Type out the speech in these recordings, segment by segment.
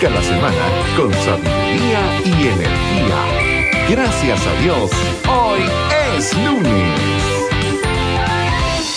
Arranca la semana con sabiduría y energía. Gracias a Dios, hoy es lunes.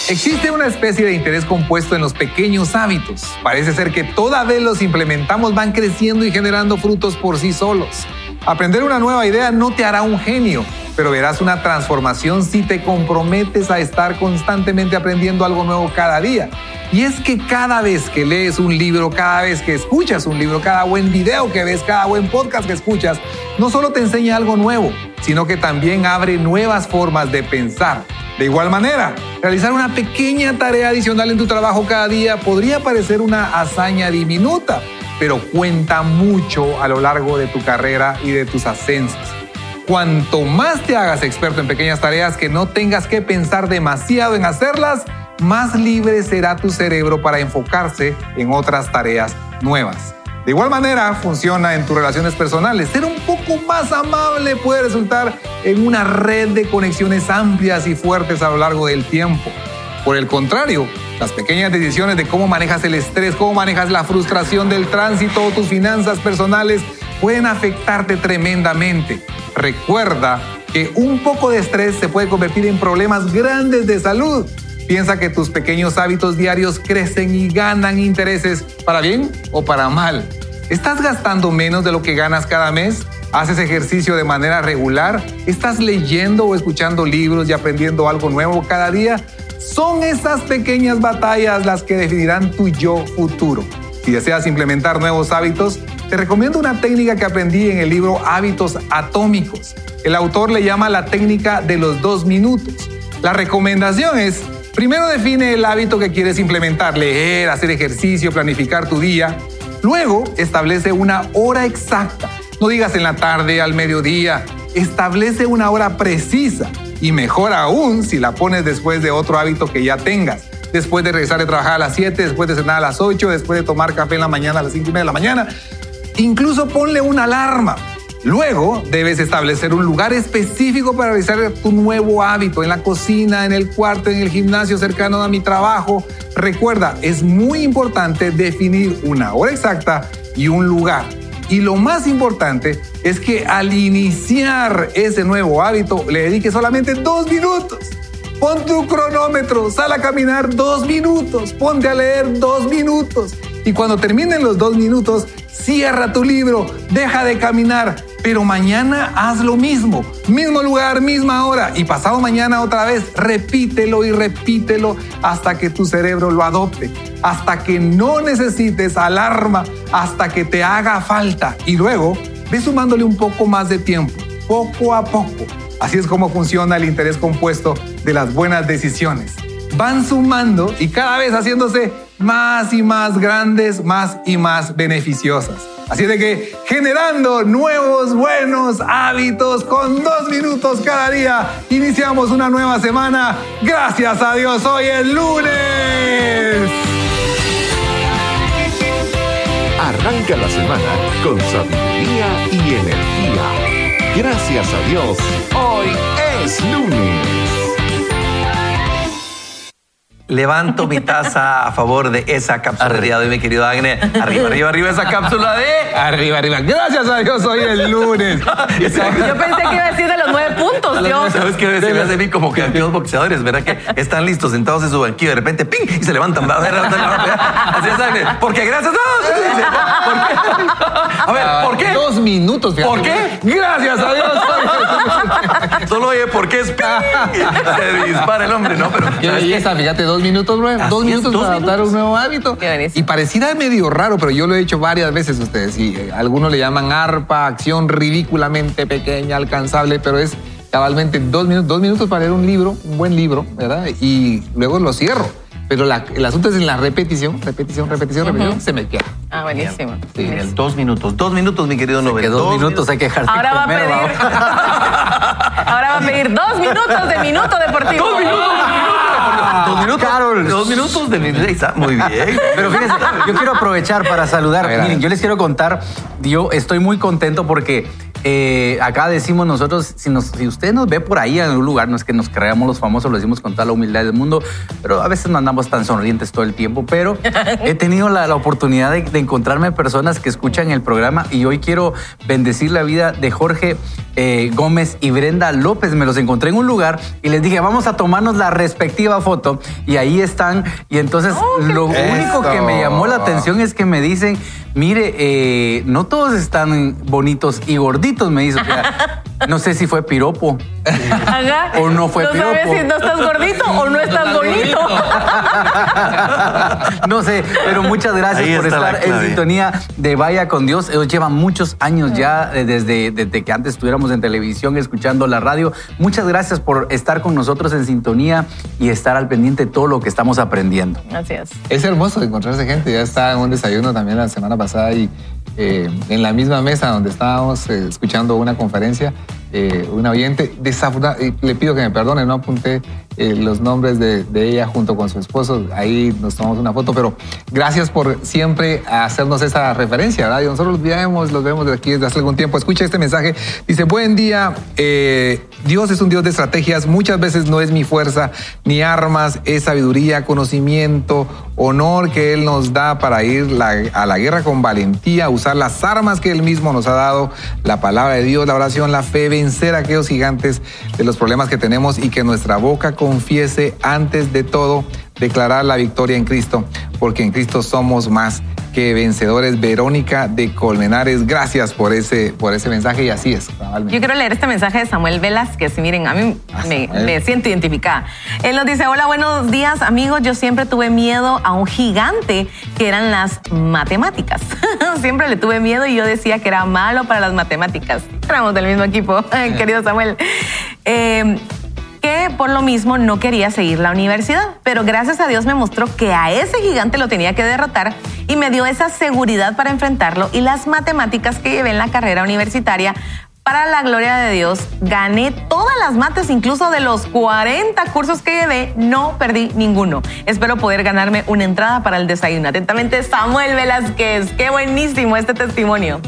Existe una especie de interés compuesto en los pequeños hábitos. Parece ser que toda vez los implementamos van creciendo y generando frutos por sí solos. Aprender una nueva idea no te hará un genio, pero verás una transformación si te comprometes a estar constantemente aprendiendo algo nuevo cada día. Y es que cada vez que lees un libro, cada vez que escuchas un libro, cada buen video que ves, cada buen podcast que escuchas, no solo te enseña algo nuevo, sino que también abre nuevas formas de pensar. De igual manera, realizar una pequeña tarea adicional en tu trabajo cada día podría parecer una hazaña diminuta, pero cuenta mucho a lo largo de tu carrera y de tus ascensos. Cuanto más te hagas experto en pequeñas tareas que no tengas que pensar demasiado en hacerlas, más libre será tu cerebro para enfocarse en otras tareas nuevas. De igual manera funciona en tus relaciones personales. Ser un poco más amable puede resultar en una red de conexiones amplias y fuertes a lo largo del tiempo. Por el contrario, las pequeñas decisiones de cómo manejas el estrés, cómo manejas la frustración del tránsito o tus finanzas personales pueden afectarte tremendamente. Recuerda que un poco de estrés se puede convertir en problemas grandes de salud. Piensa que tus pequeños hábitos diarios crecen y ganan intereses para bien o para mal. ¿Estás gastando menos de lo que ganas cada mes? ¿Haces ejercicio de manera regular? ¿Estás leyendo o escuchando libros y aprendiendo algo nuevo cada día? Son esas pequeñas batallas las que definirán tu yo futuro. Si deseas implementar nuevos hábitos, te recomiendo una técnica que aprendí en el libro Hábitos Atómicos. El autor le llama la técnica de los dos minutos. La recomendación es Primero define el hábito que quieres implementar, leer, hacer ejercicio, planificar tu día. Luego establece una hora exacta. No digas en la tarde, al mediodía. Establece una hora precisa. Y mejor aún si la pones después de otro hábito que ya tengas. Después de regresar de trabajar a las 7, después de cenar a las 8, después de tomar café en la mañana a las 5 y media de la mañana. Incluso ponle una alarma. Luego debes establecer un lugar específico para realizar tu nuevo hábito, en la cocina, en el cuarto, en el gimnasio cercano a mi trabajo. Recuerda, es muy importante definir una hora exacta y un lugar. Y lo más importante es que al iniciar ese nuevo hábito le dediques solamente dos minutos. Pon tu cronómetro, sal a caminar dos minutos, ponte a leer dos minutos. Y cuando terminen los dos minutos, cierra tu libro, deja de caminar, pero mañana haz lo mismo, mismo lugar, misma hora y pasado mañana otra vez, repítelo y repítelo hasta que tu cerebro lo adopte, hasta que no necesites alarma, hasta que te haga falta y luego ve sumándole un poco más de tiempo, poco a poco. Así es como funciona el interés compuesto de las buenas decisiones. Van sumando y cada vez haciéndose más y más grandes, más y más beneficiosas. Así de que generando nuevos buenos hábitos con dos minutos cada día, iniciamos una nueva semana. Gracias a Dios, hoy es lunes. Arranca la semana con sabiduría y energía. Gracias a Dios, hoy es lunes levanto mi taza a favor de esa cápsula de día de hoy, mi querido Agne. Arriba, arriba, arriba esa cápsula de... Arriba, arriba. Gracias a Dios, hoy es lunes. Yo pensé que iba a decir de los nueve puntos, Dios. ¿Sabes qué? Se me hace mí como que aquellos boxeadores, ¿verdad? Que están listos, sentados en su banquillo, de repente, ¡ping! Y se levantan. Así es, Agne. Porque gracias a... ¿Por qué? A ver, ¿por qué? Dos minutos. ¿Por qué? Gracias a Dios. Solo oye, ¿por qué es ping? Se dispara el hombre, ¿no? Pero... Y esa, fíjate, dos minutos, dos minutos para adoptar un nuevo hábito. Y pareciera medio raro, pero yo lo he hecho varias veces ustedes. Y eh, algunos le llaman arpa, acción ridículamente pequeña, alcanzable, pero es cabalmente dos minutos, dos minutos para leer un libro, un buen libro, ¿verdad? Y luego lo cierro. Pero la- el asunto es en la repetición, repetición, repetición, repetición, se me queda. Ah, buenísimo. Sí. Dos minutos, dos minutos, mi querido Nobel. Que dos minutos hay que dejar de Ahora va a comer, pedir. Ahora va a pedir dos minutos de minuto deportivo. Dos minutos, dos minutos. Carol. Dos minutos de mi Está Muy bien. Pero fíjense, yo quiero aprovechar para saludar. A ver, a Miren, yo les quiero contar, yo estoy muy contento porque eh, acá decimos nosotros, si, nos- si usted nos ve por ahí en algún lugar, no es que nos creamos los famosos, lo decimos con toda la humildad del mundo, pero a veces no andamos tan sonrientes todo el tiempo, pero he tenido la, la oportunidad de, de encontrarme personas que escuchan el programa y hoy quiero bendecir la vida de Jorge eh, Gómez y Brenda López. Me los encontré en un lugar y les dije, vamos a tomarnos la respectiva foto y ahí están. Y entonces lo único que me llamó la atención es que me dicen, mire, eh, no todos están bonitos y gorditos, me dice. O sea, no sé si fue piropo. Ajá. O no fue No sabes piropo. si no estás gordito o no estás bonito. no sé, pero muchas gracias Ahí por estar en sintonía de Vaya con Dios. Ellos llevan muchos años ya eh, desde, desde que antes estuviéramos en televisión escuchando la radio. Muchas gracias por estar con nosotros en sintonía y estar al pendiente de todo lo que estamos aprendiendo. Es. Es hermoso encontrarse gente. Ya estaba en un desayuno también la semana pasada y eh, en la misma mesa donde estábamos eh, escuchando una conferencia, eh, un oyente, y le pido que me perdone, no apunté eh, los nombres de, ella junto con su esposo. Ahí nos tomamos una foto, pero gracias por siempre hacernos esa referencia, ¿verdad? Y nosotros los vemos, los vemos desde aquí desde hace algún tiempo. Escucha este mensaje. Dice, buen día, eh, Dios es un Dios de estrategias. Muchas veces no es mi fuerza ni armas, es sabiduría, conocimiento, honor que Él nos da para ir a la guerra con valentía, usar las armas que Él mismo nos ha dado, la palabra de Dios, la oración, la fe, vencer a aquellos gigantes de los problemas que tenemos y que nuestra boca confiese antes de todo declarar la victoria en Cristo, porque en Cristo somos más que vencedores. Verónica de Colmenares, gracias por ese, por ese mensaje y así es. Yo quiero leer este mensaje de Samuel Velázquez. Miren, a mí Ah, me, me siento identificada. Él nos dice, hola, buenos días amigos. Yo siempre tuve miedo a un gigante que eran las matemáticas. siempre le tuve miedo y yo decía que era malo para las matemáticas. Éramos del mismo equipo, querido Samuel. Eh, por lo mismo no quería seguir la universidad, pero gracias a Dios me mostró que a ese gigante lo tenía que derrotar y me dio esa seguridad para enfrentarlo y las matemáticas que llevé en la carrera universitaria. Para la gloria de Dios, gané todas las mates, incluso de los 40 cursos que llevé, no perdí ninguno. Espero poder ganarme una entrada para el desayuno. Atentamente, Samuel Velázquez. Qué buenísimo este testimonio.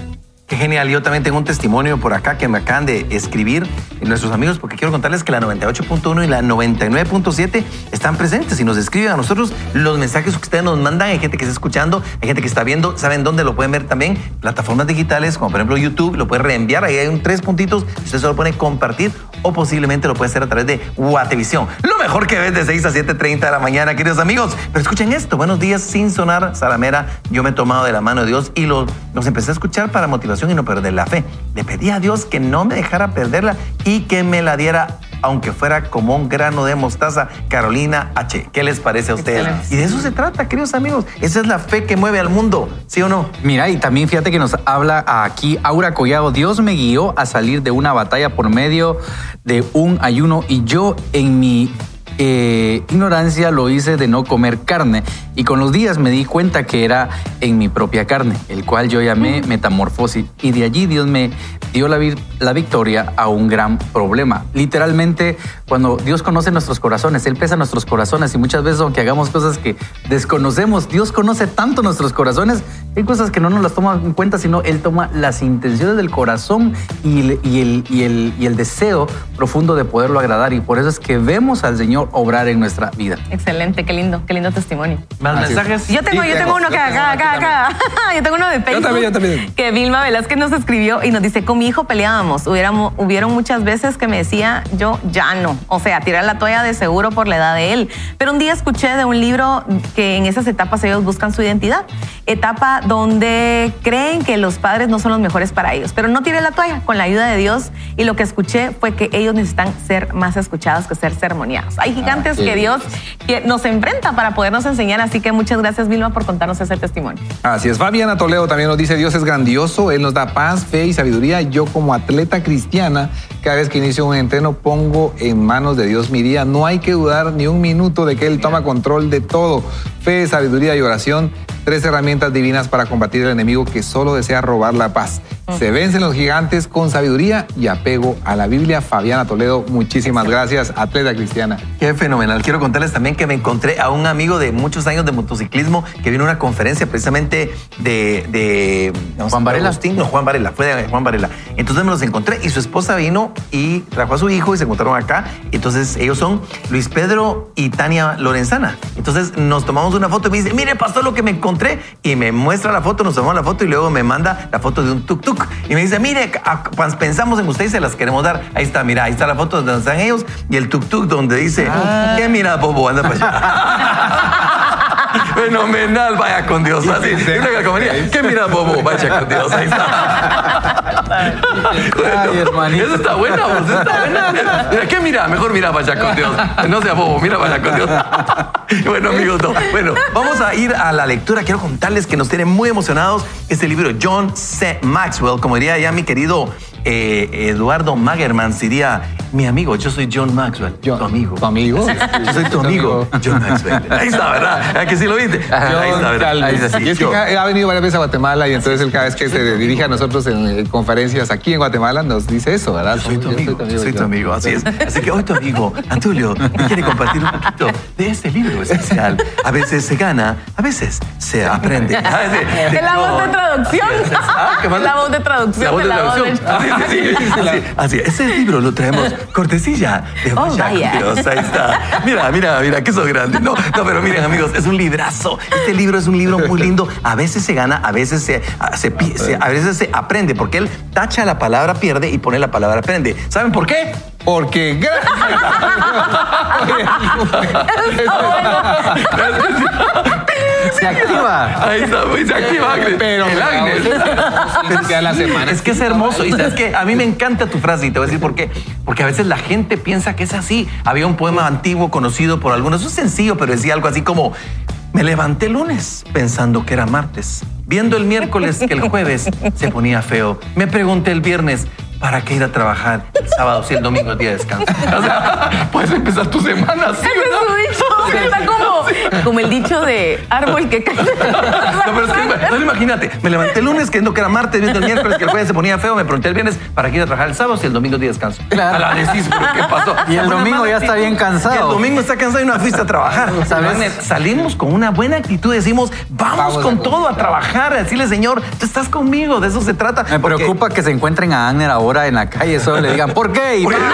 Qué genial. Yo también tengo un testimonio por acá que me acaban de escribir nuestros amigos porque quiero contarles que la 98.1 y la 99.7 están presentes y nos escriben a nosotros los mensajes que ustedes nos mandan. Hay gente que está escuchando, hay gente que está viendo. ¿Saben dónde lo pueden ver también? Plataformas digitales como por ejemplo YouTube. Lo puede reenviar. Ahí hay un tres puntitos. Usted solo pone compartir o posiblemente lo puede hacer a través de Guatevisión. Lo mejor que ves de 6 a 7.30 de la mañana, queridos amigos. Pero escuchen esto. Buenos días sin sonar Salamera. Yo me he tomado de la mano de Dios y lo- los empecé a escuchar para y no perder la fe. Le pedí a Dios que no me dejara perderla y que me la diera aunque fuera como un grano de mostaza, Carolina H. ¿Qué les parece a ustedes? Excelente. Y de eso se trata, queridos amigos. Esa es la fe que mueve al mundo, ¿sí o no? Mira, y también fíjate que nos habla aquí Aura Collado. Dios me guió a salir de una batalla por medio de un ayuno y yo en mi eh, ignorancia lo hice de no comer carne. Y con los días me di cuenta que era en mi propia carne, el cual yo llamé metamorfosis. Y de allí Dios me dio la, la victoria a un gran problema. Literalmente, cuando Dios conoce nuestros corazones, Él pesa nuestros corazones y muchas veces aunque hagamos cosas que desconocemos, Dios conoce tanto nuestros corazones, hay cosas que no nos las toma en cuenta, sino Él toma las intenciones del corazón y el, y el, y el, y el deseo profundo de poderlo agradar y por eso es que vemos al Señor obrar en nuestra vida. Excelente, qué lindo, qué lindo testimonio. ¿Más Así es. mensajes? Yo tengo, Sí, yo tengo, tengo uno yo acá, aquí acá, acá. Yo tengo uno de Facebook. también, yo también. Que Vilma Velázquez nos escribió y nos dice, con mi hijo peleábamos. Hubiéramos, hubieron muchas veces que me decía, yo ya no. O sea, tirar la toalla de seguro por la edad de él. Pero un día escuché de un libro que en esas etapas ellos buscan su identidad. Etapa donde creen que los padres no son los mejores para ellos. Pero no tiré la toalla con la ayuda de Dios. Y lo que escuché fue que ellos necesitan ser más escuchados que ser sermoneados. Hay gigantes qué que Dios que nos enfrenta para podernos enseñar Así que muchas gracias, Vilma, por contarnos ese testimonio. Así es, Fabiana Toledo también nos dice, Dios es grandioso, Él nos da paz, fe y sabiduría. Yo como atleta cristiana, cada vez que inicio un entreno, pongo en manos de Dios mi día. No hay que dudar ni un minuto de que Él toma control de todo. Fe, sabiduría y oración, tres herramientas divinas para combatir el enemigo que solo desea robar la paz. Se vencen los gigantes con sabiduría y apego a la Biblia. Fabiana Toledo, muchísimas gracias, atleta cristiana. Qué fenomenal. Quiero contarles también que me encontré a un amigo de muchos años de motociclismo que vino a una conferencia precisamente de... de Juan Varela. Agustín, no, Juan Varela, fue de Juan Varela. Entonces me los encontré y su esposa vino y trajo a su hijo y se encontraron acá. Entonces ellos son Luis Pedro y Tania Lorenzana. Entonces nos tomamos una foto y me dice, mire, pastor, lo que me encontré. Y me muestra la foto, nos tomamos la foto y luego me manda la foto de un tuk-tuk. Y me dice, mire, pensamos en usted y se las queremos dar. Ahí está, mira, ahí está la foto donde están ellos y el tuk-tuk donde dice, ¿qué mira, Bobo? Anda para allá. Fenomenal, vaya con Dios. Así, una calcomanía. ¿Qué mira, Bobo? Vaya con Dios. Ahí está. Ay, hermanito. Eso está buena, vos, eso está buena. Mira, ¿qué mira? Mejor mira vaya con Dios. No sea bobo, mira vaya con Dios. Bueno, amigos, no. Bueno, vamos a ir a la lectura. Quiero contarles que nos tiene muy emocionados este libro, John C. Maxwell. Como diría ya mi querido eh, Eduardo Magerman, diría, mi amigo, yo soy John Maxwell, John, tu amigo. ¿tu amigo? Yo soy tu amigo, John Maxwell. Ahí está, ¿verdad? ¿A que sí lo viste? Ahí está, ¿verdad? Ahí está, sí. Y es que John. ha venido varias veces a Guatemala y entonces él cada vez que se dirige a nosotros en conferencias aquí en Guatemala nos dice eso, ¿verdad? Yo soy tu amigo, yo soy tu amigo, así es. Así que hoy tu amigo, Antulio, me quiere compartir un poquito de este libro especial. A veces se gana, a veces se aprende. Ah, de- Es la voz de John. traducción. Ah, ¿qué más? La voz de traducción La voz de de la voz traducción. de- Ah, sí, así, así. Ese libro lo traemos cortesilla de Oh, Vaya. Dios. Ahí está. Mira, mira, mira, que sos grande. No, no, pero miren, amigos, es un librazo. Este libro es un libro muy lindo. A veces se gana, a veces se, a- se pi- se- a veces se aprende, porque él tacha la palabra pierde y pone la palabra aprende. ¿Saben por qué? Porque Se activa. Ahí está, pues, se activa Agnes. Pero el Agnes. a la semana. Es que es hermoso. Y sabes que a mí me encanta tu frase y te voy a decir por qué. Porque a veces la gente piensa que es así. Había un poema antiguo conocido por algunos. Es sencillo, pero decía algo así como: Me levanté el lunes pensando que era martes. Viendo el miércoles que el jueves se ponía feo. Me pregunté el viernes. ¿Para qué ir a trabajar el sábado si el domingo es día de descanso? O sea, puedes empezar tu semana así, Ese Está como, como el dicho de árbol que cae. No, pero es que, no, imagínate, me levanté el lunes creyendo que era martes, viendo el miércoles que el jueves se ponía feo, me pregunté el viernes para qué ir a trabajar el sábado si el domingo día de descanso. Claro. A la decís, pero ¿qué pasó? Y el domingo ya está bien cansado. Y el domingo está cansado y no fuiste a trabajar. ¿Sabes? Salimos con una buena actitud, decimos, vamos, con todo a trabajar, a decirle, Señor, tú estás conmigo, de eso se trata. Me Porque- preocupa que se encuentren a Agner ahora en la calle, solo le digan, ¿por qué? Y- Porque-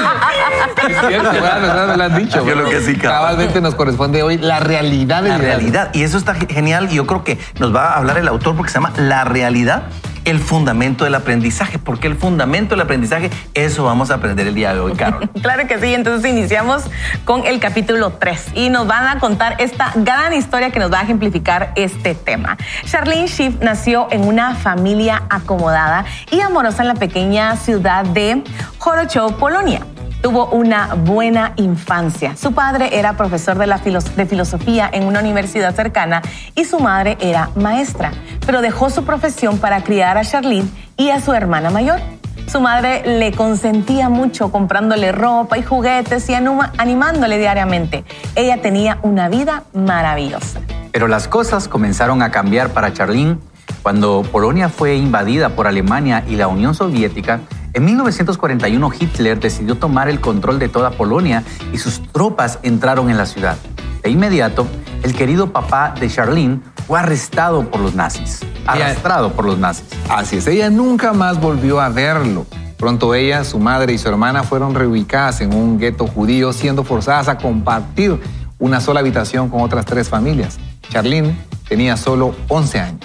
Es cierto, ¿verdad? ¿verdad? Me lo has dicho. Yo lo que sí, cabrón. Cabalmente nos corresponde hoy la realidad de La realidad. Y eso está ge- genial. Y yo creo que nos va a hablar el autor porque se llama La realidad, el fundamento del aprendizaje. Porque el fundamento del aprendizaje, eso vamos a aprender el día de hoy, Carol. Claro que sí, entonces iniciamos con el capítulo 3 y nos van a contar esta gran historia que nos va a ejemplificar este tema. Charlene Schiff nació en una familia acomodada y amorosa en la pequeña ciudad de Chorochow, Polonia. Tuvo una buena infancia. Su padre era profesor de, filosofía en una universidad cercana y su madre era maestra, pero dejó su profesión para criar a Charlene y a su hermana mayor. Su madre le consentía mucho comprándole ropa y juguetes y animándole diariamente. Ella tenía una vida maravillosa. Pero las cosas comenzaron a cambiar para Charlene cuando Polonia fue invadida por Alemania y la Unión Soviética. En 1941 Hitler decidió tomar el control de toda Polonia y sus tropas entraron en la ciudad. De inmediato, el querido papá de Charlene fue arrestado por los nazis, arrastrado por los nazis. Así es, ella nunca más volvió a verlo. Pronto ella, su madre y su hermana fueron reubicadas en un gueto judío, siendo forzadas a compartir una sola habitación con otras tres familias. Charlene tenía solo 11 años.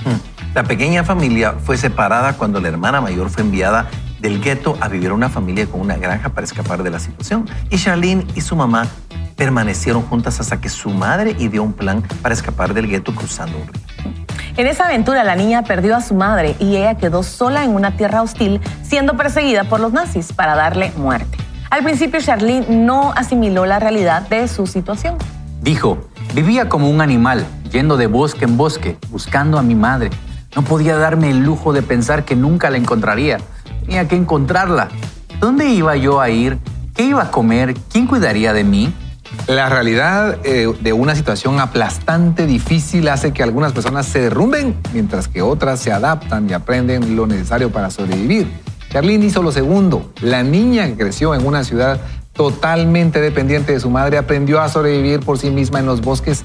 La pequeña familia fue separada cuando la hermana mayor fue enviada del gueto a vivir a una familia con una granja para escapar de la situación. Y Charlene y su mamá permanecieron juntas hasta que su madre ideó un plan para escapar del gueto cruzando un río. En esa aventura la niña perdió a su madre y ella quedó sola en una tierra hostil siendo perseguida por los nazis para darle muerte. Al principio Charlene no asimiló la realidad de su situación. Dijo, Vivía como un animal, yendo de bosque en bosque, buscando a mi madre. No podía darme el lujo de pensar que nunca la encontraría. Tenía que encontrarla. ¿Dónde iba yo a ir? ¿Qué iba a comer? ¿Quién cuidaría de mí? La realidad eh, de una situación aplastante, difícil, hace que algunas personas se derrumben, mientras que otras se adaptan y aprenden lo necesario para sobrevivir. Charlene hizo lo segundo. La niña que creció en una ciudad totalmente dependiente de su madre aprendió a sobrevivir por sí misma en los bosques.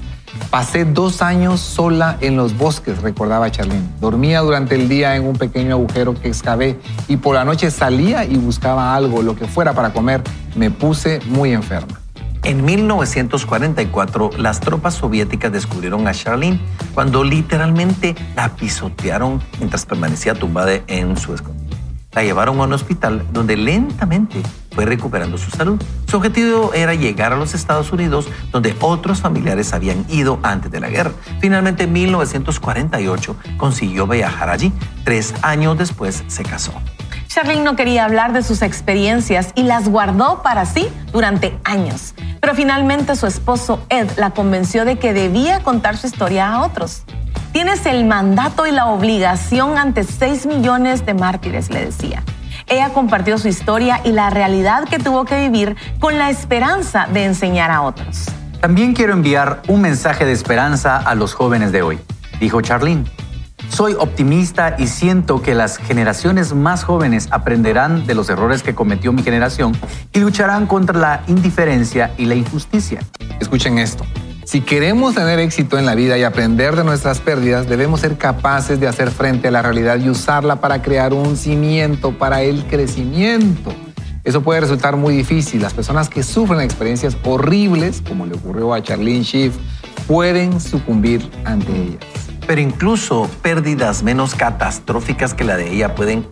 Pasé dos años sola en los bosques, recordaba Charlene. Dormía durante el día en un pequeño agujero que excavé y por la noche salía y buscaba algo, lo que fuera para comer. Me puse muy enferma. En 1944, las tropas soviéticas descubrieron a Charlene cuando literalmente la pisotearon mientras permanecía tumbada en su escondite. La llevaron a un hospital donde lentamente fue recuperando su salud. Su objetivo era llegar a los Estados Unidos, donde otros familiares habían ido antes de la guerra. Finalmente, en 1948, consiguió viajar allí. Tres años después, se casó. Charlene no quería hablar de sus experiencias y las guardó para sí durante años. Pero finalmente su esposo Ed la convenció de que debía contar su historia a otros. Tienes el mandato y la obligación ante 6 millones de mártires, le decía. Ella compartió su historia y la realidad que tuvo que vivir con la esperanza de enseñar a otros. También quiero enviar un mensaje de esperanza a los jóvenes de hoy, dijo Charlene. Soy optimista y siento que las generaciones más jóvenes aprenderán de los errores que cometió mi generación y lucharán contra la indiferencia y la injusticia. Escuchen esto. Si queremos tener éxito en la vida y aprender de nuestras pérdidas, debemos ser capaces de hacer frente a la realidad y usarla para crear un cimiento para el crecimiento. Eso puede resultar muy difícil. Las personas que sufren experiencias horribles, como le ocurrió a Charlene Schiff, pueden sucumbir ante ellas pero incluso pérdidas menos catastróficas que la de ella pueden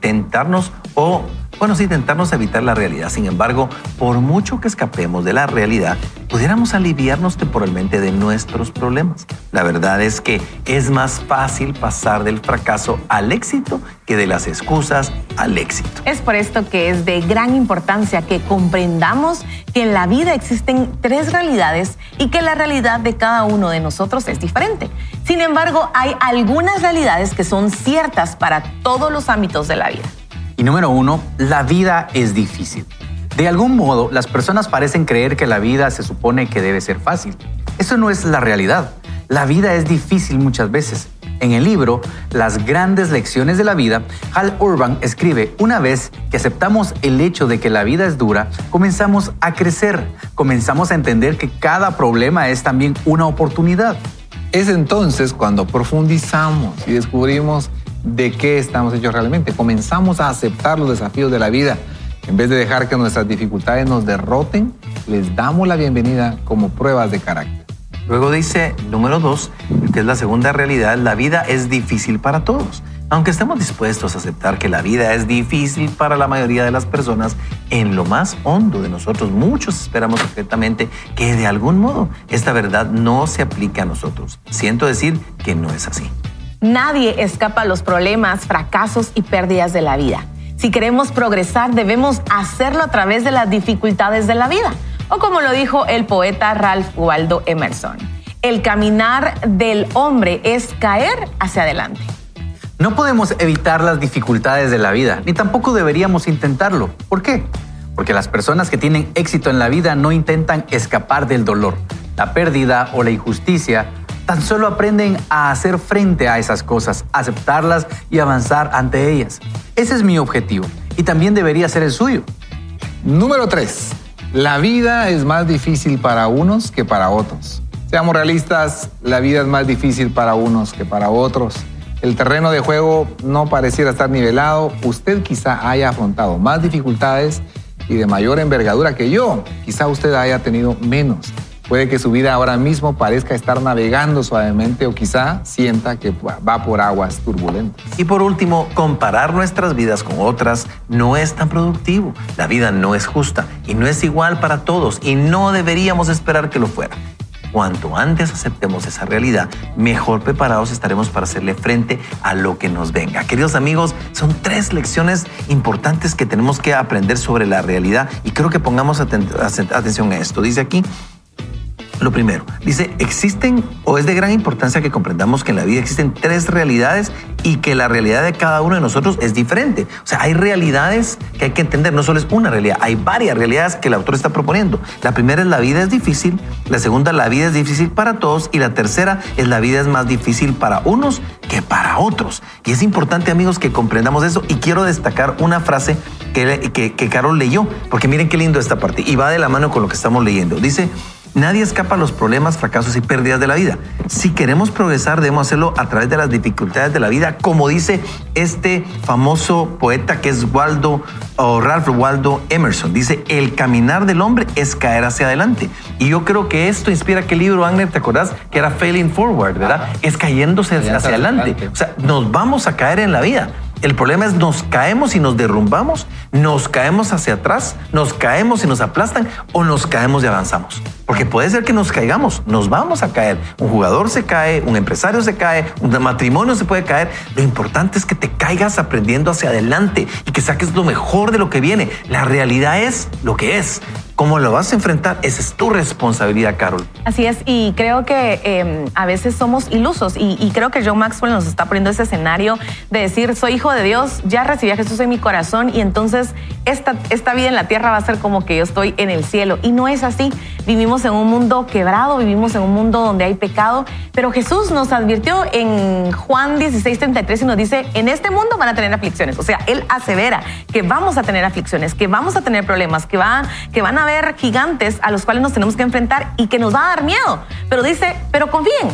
tentarnos o, bueno, sí, tentarnos evitar la realidad. Sin embargo, por mucho que escapemos de la realidad, pudiéramos aliviarnos temporalmente de nuestros problemas. La verdad es que es más fácil pasar del fracaso al éxito que de las excusas al éxito. Es por esto que es de gran importancia que comprendamos que en la vida existen tres realidades y que la realidad de cada uno de nosotros es diferente. Sin embargo, hay algunas realidades que son ciertas para todos los ámbitos de la vida. Y número uno, la vida es difícil. De algún modo, las personas parecen creer que la vida se supone que debe ser fácil. Eso no es la realidad. La vida es difícil muchas veces. En el libro Las grandes lecciones de la vida, Hal Urban escribe, una vez que aceptamos el hecho de que la vida es dura, comenzamos a crecer, comenzamos a entender que cada problema es también una oportunidad. Es entonces cuando profundizamos y descubrimos de qué estamos hechos realmente. Comenzamos a aceptar los desafíos de la vida. En vez de dejar que nuestras dificultades nos derroten, les damos la bienvenida como pruebas de carácter. Luego dice, número dos, que es la segunda realidad, la vida es difícil para todos. Aunque estemos dispuestos a aceptar que la vida es difícil para la mayoría de las personas, en lo más hondo de nosotros, muchos esperamos perfectamente que de algún modo esta verdad no se aplique a nosotros. Siento decir que no es así. Nadie escapa a los problemas, fracasos y pérdidas de la vida. Si queremos progresar, debemos hacerlo a través de las dificultades de la vida. O como lo dijo el poeta Ralph Waldo Emerson, el caminar del hombre es caer hacia adelante. No podemos evitar las dificultades de la vida, ni tampoco deberíamos intentarlo. ¿Por qué? Porque las personas que tienen éxito en la vida no intentan escapar del dolor, la pérdida o la injusticia, tan solo aprenden a hacer frente a esas cosas, aceptarlas y avanzar ante ellas. Ese es mi objetivo y también debería ser el suyo. Número 3. La vida es más difícil para unos que para otros. Seamos realistas, la vida es más difícil para unos que para otros. El terreno de juego no pareciera estar nivelado. Usted quizá haya afrontado más dificultades y de mayor envergadura que yo. Quizá usted haya tenido menos. Puede que su vida ahora mismo parezca estar navegando suavemente o quizá sienta que va por aguas turbulentas. Y por último, comparar nuestras vidas con otras no es tan productivo. La vida no es justa y no es igual para todos y no deberíamos esperar que lo fuera. Cuanto antes aceptemos esa realidad, mejor preparados estaremos para hacerle frente a lo que nos venga. Queridos amigos, son tres lecciones importantes que tenemos que aprender sobre la realidad y creo que pongamos atención a esto. Dice aquí, Lo primero, dice, existen o es de gran importancia que comprendamos que en la vida existen tres realidades y que la realidad de cada uno de nosotros es diferente. O sea, hay realidades que hay que entender, no solo es una realidad, hay varias realidades que el autor está proponiendo. La primera es la vida es difícil, la segunda la vida es difícil para todos y la tercera es la vida es más difícil para unos que para otros. Y es importante amigos que comprendamos eso y quiero destacar una frase que, que, que Carol leyó, porque miren qué lindo esta parte y va de la mano con lo que estamos leyendo. Dice, Nadie escapa a los problemas, fracasos y pérdidas de la vida. Si queremos progresar, debemos hacerlo a través de las dificultades de la vida, como dice este famoso poeta que es Waldo o Ralph Waldo Emerson. Dice, el caminar del hombre es caer hacia adelante. Y yo creo que esto inspira que el libro, Agner, ¿te acordás? Que era Failing Forward, ¿verdad? Es cayéndose hacia, adelante. O sea, nos vamos a caer en la vida. El problema es nos caemos y nos derrumbamos, nos caemos hacia atrás, nos caemos y nos aplastan o nos caemos y avanzamos. Porque puede ser que nos caigamos, nos vamos a caer. Un jugador se cae, un empresario se cae, un matrimonio se puede caer. Lo importante es que te caigas aprendiendo hacia adelante y que saques lo mejor de lo que viene. La realidad es lo que es. ¿Cómo lo vas a enfrentar? Esa es tu responsabilidad, Carol. Así es, y creo que eh, a veces somos ilusos y, y, creo que John Maxwell nos está poniendo ese escenario de decir, soy hijo de Dios, ya recibí a Jesús en mi corazón y entonces esta, esta vida en la tierra va a ser como que yo estoy en el cielo. Y no es así. Vivimos en un mundo quebrado, vivimos en un mundo donde hay pecado, pero Jesús nos advirtió en Juan 16, 33 y nos dice, en este mundo van a tener aflicciones. O sea, Él asevera que vamos a tener aflicciones, que vamos a tener problemas, que van, que van a haber gigantes a los cuales nos tenemos que enfrentar y que nos va a dar miedo. Pero dice, pero confíen,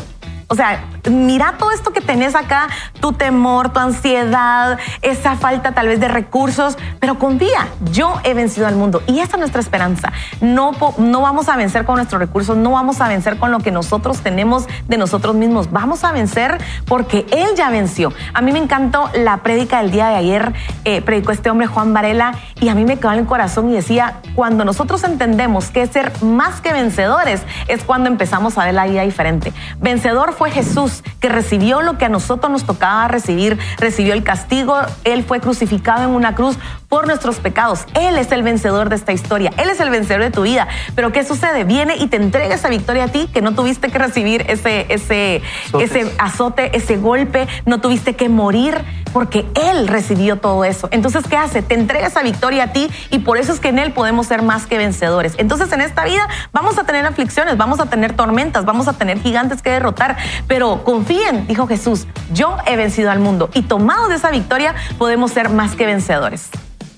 o sea, mira todo esto que tenés acá, tu temor, tu ansiedad, esa falta tal vez de recursos, pero confía, yo he vencido al mundo y esa es nuestra esperanza. No, no vamos a vencer con nuestros recursos, no vamos a vencer con lo que nosotros tenemos de nosotros mismos, vamos a vencer porque Él ya venció. A mí me encantó la prédica del día de ayer, eh, predicó este hombre Juan Varela y a mí me quedó en el corazón y decía, cuando nosotros entendemos que ser más que vencedores es cuando empezamos a ver la vida diferente. Vencedor fue Jesús, que recibió lo que a nosotros nos tocaba recibir, recibió el castigo, Él fue crucificado en una cruz por nuestros pecados. Él es el vencedor de esta historia, Él es el vencedor de tu vida. Pero ¿qué sucede? Viene y te entrega esa victoria a ti, que no tuviste que recibir ese, ese, ese azote, ese golpe, no tuviste que morir, porque Él recibió todo eso. Entonces, ¿qué hace? Te entrega esa victoria a ti y por eso es que en Él podemos ser más que vencedores. Entonces, en esta vida vamos a tener aflicciones, vamos a tener tormentas, vamos a tener gigantes que derrotar, pero confíen, dijo Jesús, yo he vencido al mundo y tomados de esa victoria podemos ser más que vencedores.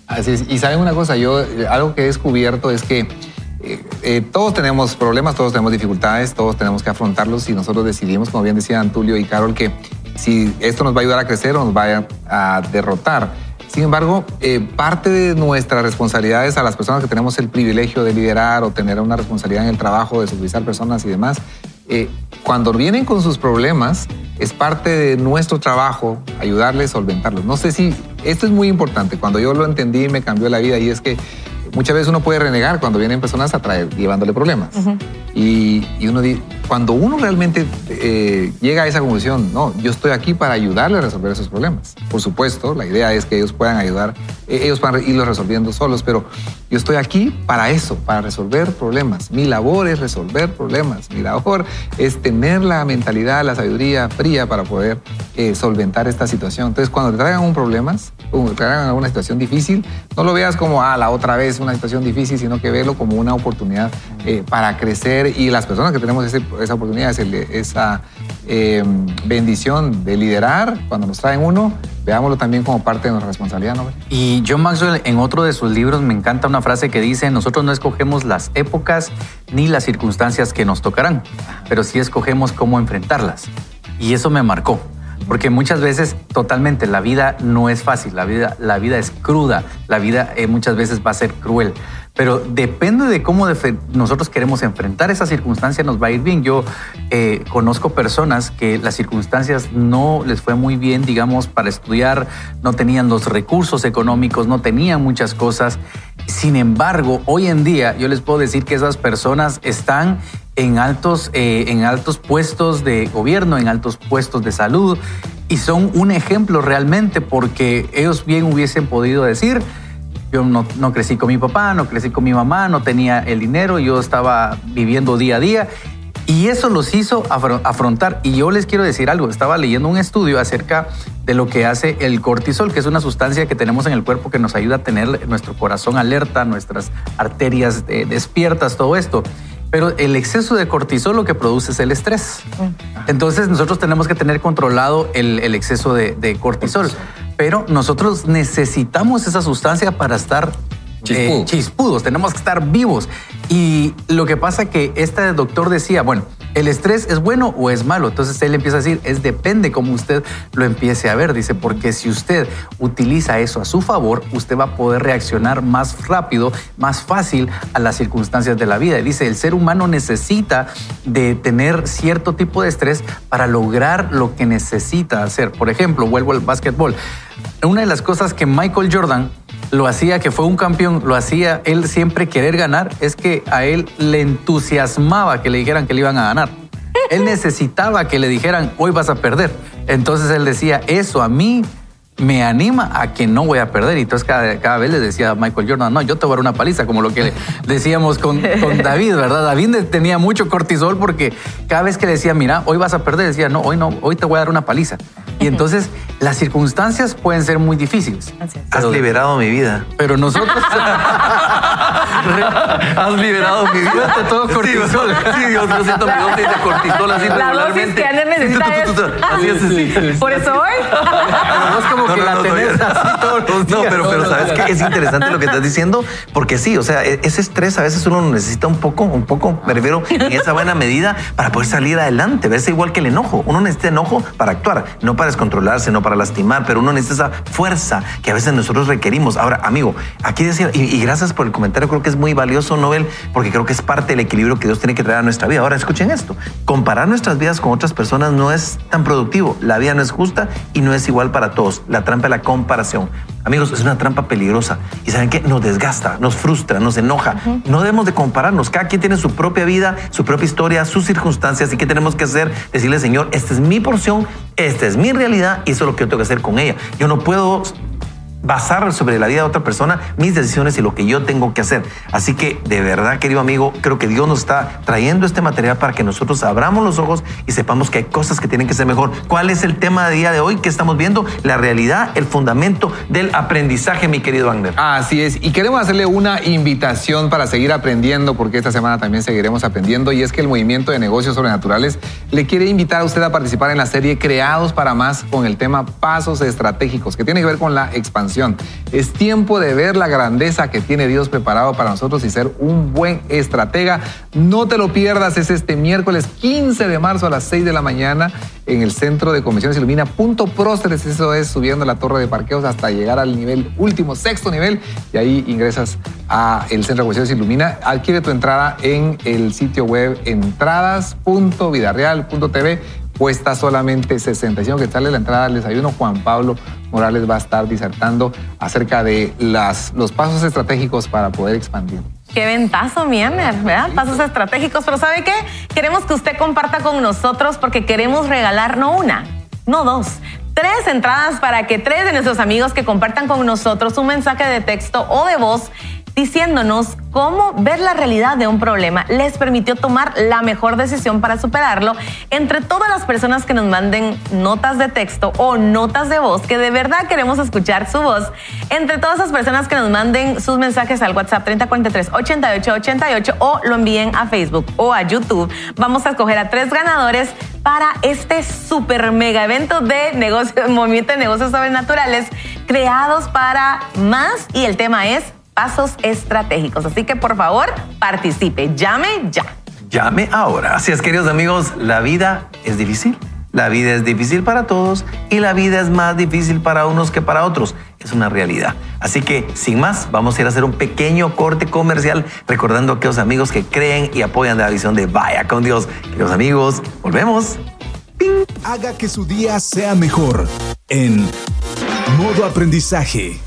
Así es. Y saben una cosa, yo algo que he descubierto es que eh, eh, todos tenemos problemas, todos tenemos dificultades, todos tenemos que afrontarlos y nosotros decidimos, como bien decían Tulio y Carol, que si esto nos va a ayudar a crecer o nos va a, derrotar. Sin embargo, eh, parte de nuestras responsabilidades a las personas que tenemos el privilegio de liderar o tener una responsabilidad en el trabajo, de supervisar personas y demás, eh, cuando vienen con sus problemas, es parte de nuestro trabajo ayudarles a solventarlos. No sé si esto es muy importante. Cuando yo lo entendí, me cambió la vida y es que muchas veces uno puede renegar cuando vienen personas a traer, llevándole problemas. y, y, uno cuando uno realmente eh, llega a esa conclusión, no, yo estoy aquí para ayudarle a resolver esos problemas. Por supuesto, la idea es que ellos puedan ayudar, eh, ellos puedan irlos resolviendo solos, pero yo estoy aquí para eso, para resolver problemas. Mi labor es resolver problemas. Mi labor es tener la mentalidad, la sabiduría fría para poder eh, solventar esta situación. Entonces, cuando te traigan un problema, te traigan una situación difícil, no lo veas como, ah, la otra vez una situación difícil, sino que verlo como una oportunidad para crecer y las personas que tenemos ese esa oportunidad, esa eh, bendición de liderar cuando nos traen uno, veámoslo también como parte de nuestra responsabilidad. ¿no? Y John Maxwell en otro de sus libros me encanta una frase que dice, nosotros no escogemos las épocas ni las circunstancias que nos tocarán, pero sí escogemos cómo enfrentarlas. Y eso me marcó. Porque muchas veces totalmente la vida no es fácil, la vida, la vida es cruda, la vida eh, muchas veces va a ser cruel pero depende de cómo nosotros queremos enfrentar esa circunstancia, nos va a ir bien. Yo eh, conozco personas que las circunstancias no les fue muy bien, digamos, para estudiar, no tenían los recursos económicos, no tenían muchas cosas. Sin embargo, hoy en día yo les puedo decir que esas personas están en altos, eh, en altos puestos de gobierno, en altos puestos de salud y son un ejemplo realmente porque ellos bien hubiesen podido decir, yo no, crecí con mi papá, no crecí con mi mamá, no tenía el dinero, yo estaba viviendo día a día Y eso los hizo afrontar. Y yo les quiero decir algo, estaba leyendo un estudio acerca de lo que hace el cortisol, que es una sustancia que tenemos en el cuerpo que nos ayuda a tener nuestro corazón alerta, nuestras arterias eh, despiertas, todo esto. Pero el exceso de cortisol lo que produce es el estrés. Entonces nosotros tenemos que tener controlado el, exceso de, cortisol. Pero nosotros necesitamos esa sustancia para estar eh, chispudos, tenemos que estar vivos. Y lo que pasa que este doctor decía, bueno, ¿el estrés es bueno o es malo? Entonces él empieza a decir, es depende cómo usted lo empiece a ver. Dice, porque si usted utiliza eso a su favor, usted va a poder reaccionar más rápido, más fácil a las circunstancias de la vida. dice, el ser humano necesita de tener cierto tipo de estrés para lograr lo que necesita hacer. Por ejemplo, vuelvo al básquetbol. Una de las cosas que Michael Jordan lo hacía, que fue un campeón, lo hacía él siempre querer ganar, es que a él le entusiasmaba que le dijeran que le iban a ganar. Él necesitaba que le dijeran, hoy vas a perder. Entonces él decía, eso a mí me anima a que no voy a perder. Y entonces cada, cada, vez le decía a Michael Jordan, no, yo te voy a dar una paliza, como lo que decíamos con, con, David, ¿verdad? David tenía mucho cortisol porque cada vez que le decía, mira, hoy vas a perder, decía, no, hoy no, hoy te voy a dar una paliza. Y entonces las circunstancias pueden ser muy difíciles. Has liberado mi vida. Pero nosotros... Has liberado mi vida. de todo cortisol. Sí, Dios, yo siento mi dosis de cortisol así la regularmente. La dosis que necesita es... Así es, sí. Por eso hoy... como que la tenés así todos los días. No, pero, pero ¿sabes qué? Es interesante lo que estás diciendo porque sí, o sea, e-, ese estrés a veces uno necesita un poco, un poco, me refiero, en esa buena medida para poder salir adelante. Verse igual que el enojo. Uno necesita enojo para actuar, no para descontrolarse, no para lastimar, pero uno necesita esa fuerza que a veces nosotros requerimos. Ahora, amigo, aquí decía, y, gracias por el comentario, creo que es muy valioso, Nobel, porque creo que es parte del equilibrio que Dios tiene que traer a nuestra vida. Ahora, escuchen esto, comparar nuestras vidas con otras personas no es tan productivo, la vida no es justa y no es igual para todos. La trampa de la comparación. Amigos, es una trampa peligrosa. Y saben que nos desgasta, nos frustra, nos enoja. No debemos de compararnos. Cada quien tiene su propia vida, su propia historia, sus circunstancias. ¿Y qué tenemos que hacer? Decirle, Señor, esta es mi porción, esta es mi realidad y eso es lo que yo tengo que hacer con ella. Yo no puedo basar sobre la vida de otra persona mis decisiones y lo que yo tengo que hacer. Así que de verdad, querido amigo, creo que Dios nos está trayendo este material para que nosotros abramos los ojos y sepamos que hay cosas que tienen que ser mejor. ¿Cuál es el tema de día de hoy que estamos viendo? La realidad, el fundamento del aprendizaje, mi querido Agner. Así es, y queremos hacerle una invitación para seguir aprendiendo, porque esta semana también seguiremos aprendiendo, y es que el movimiento de negocios sobrenaturales le quiere invitar a usted a participar en la serie Creados para Más con el tema Pasos Estratégicos, que tiene que ver con la expansión es tiempo de ver la grandeza que tiene Dios preparado para nosotros y ser un buen estratega. No te lo pierdas, es este miércoles 15 de marzo a las 6 de la mañana en el Centro de Convenciones Ilumina. Punto Próceres, eso es subiendo la torre de parqueos hasta llegar al nivel último, sexto nivel, y ahí ingresas a el Centro de Convenciones Ilumina. Adquiere tu entrada en el sitio web entradas.vidareal.tv cuesta solamente 65 que sale la entrada al desayuno. Juan Pablo Morales va a estar disertando acerca de las, los pasos estratégicos para poder expandir. Qué ventazo, Miener, ¿verdad? Pasos estratégicos. Pero ¿sabe qué? Queremos que usted comparta con nosotros porque queremos regalar no una, no dos, tres entradas para que tres de nuestros amigos que compartan con nosotros un mensaje de texto o de voz diciéndonos cómo ver la realidad de un problema les permitió tomar la mejor decisión para superarlo. Entre todas las personas que nos manden notas de texto o notas de voz, que de verdad queremos escuchar su voz, entre todas esas personas que nos manden sus mensajes al WhatsApp 3043 8888 o lo envíen a Facebook o a YouTube, vamos a escoger a tres ganadores para este super mega evento de negocios, movimiento de negocios sobrenaturales creados para más y el tema es pasos estratégicos. Así que por favor, participe, llame ya. Llame ahora. Así es, queridos amigos, la vida es difícil. La vida es difícil para todos y la vida es más difícil para unos que para otros. Es una realidad. Así que, sin más, vamos a ir a hacer un pequeño corte comercial recordando a aquellos amigos que creen y apoyan la visión de Vaya con Dios. Queridos amigos, volvemos. Haga que su día sea mejor en modo aprendizaje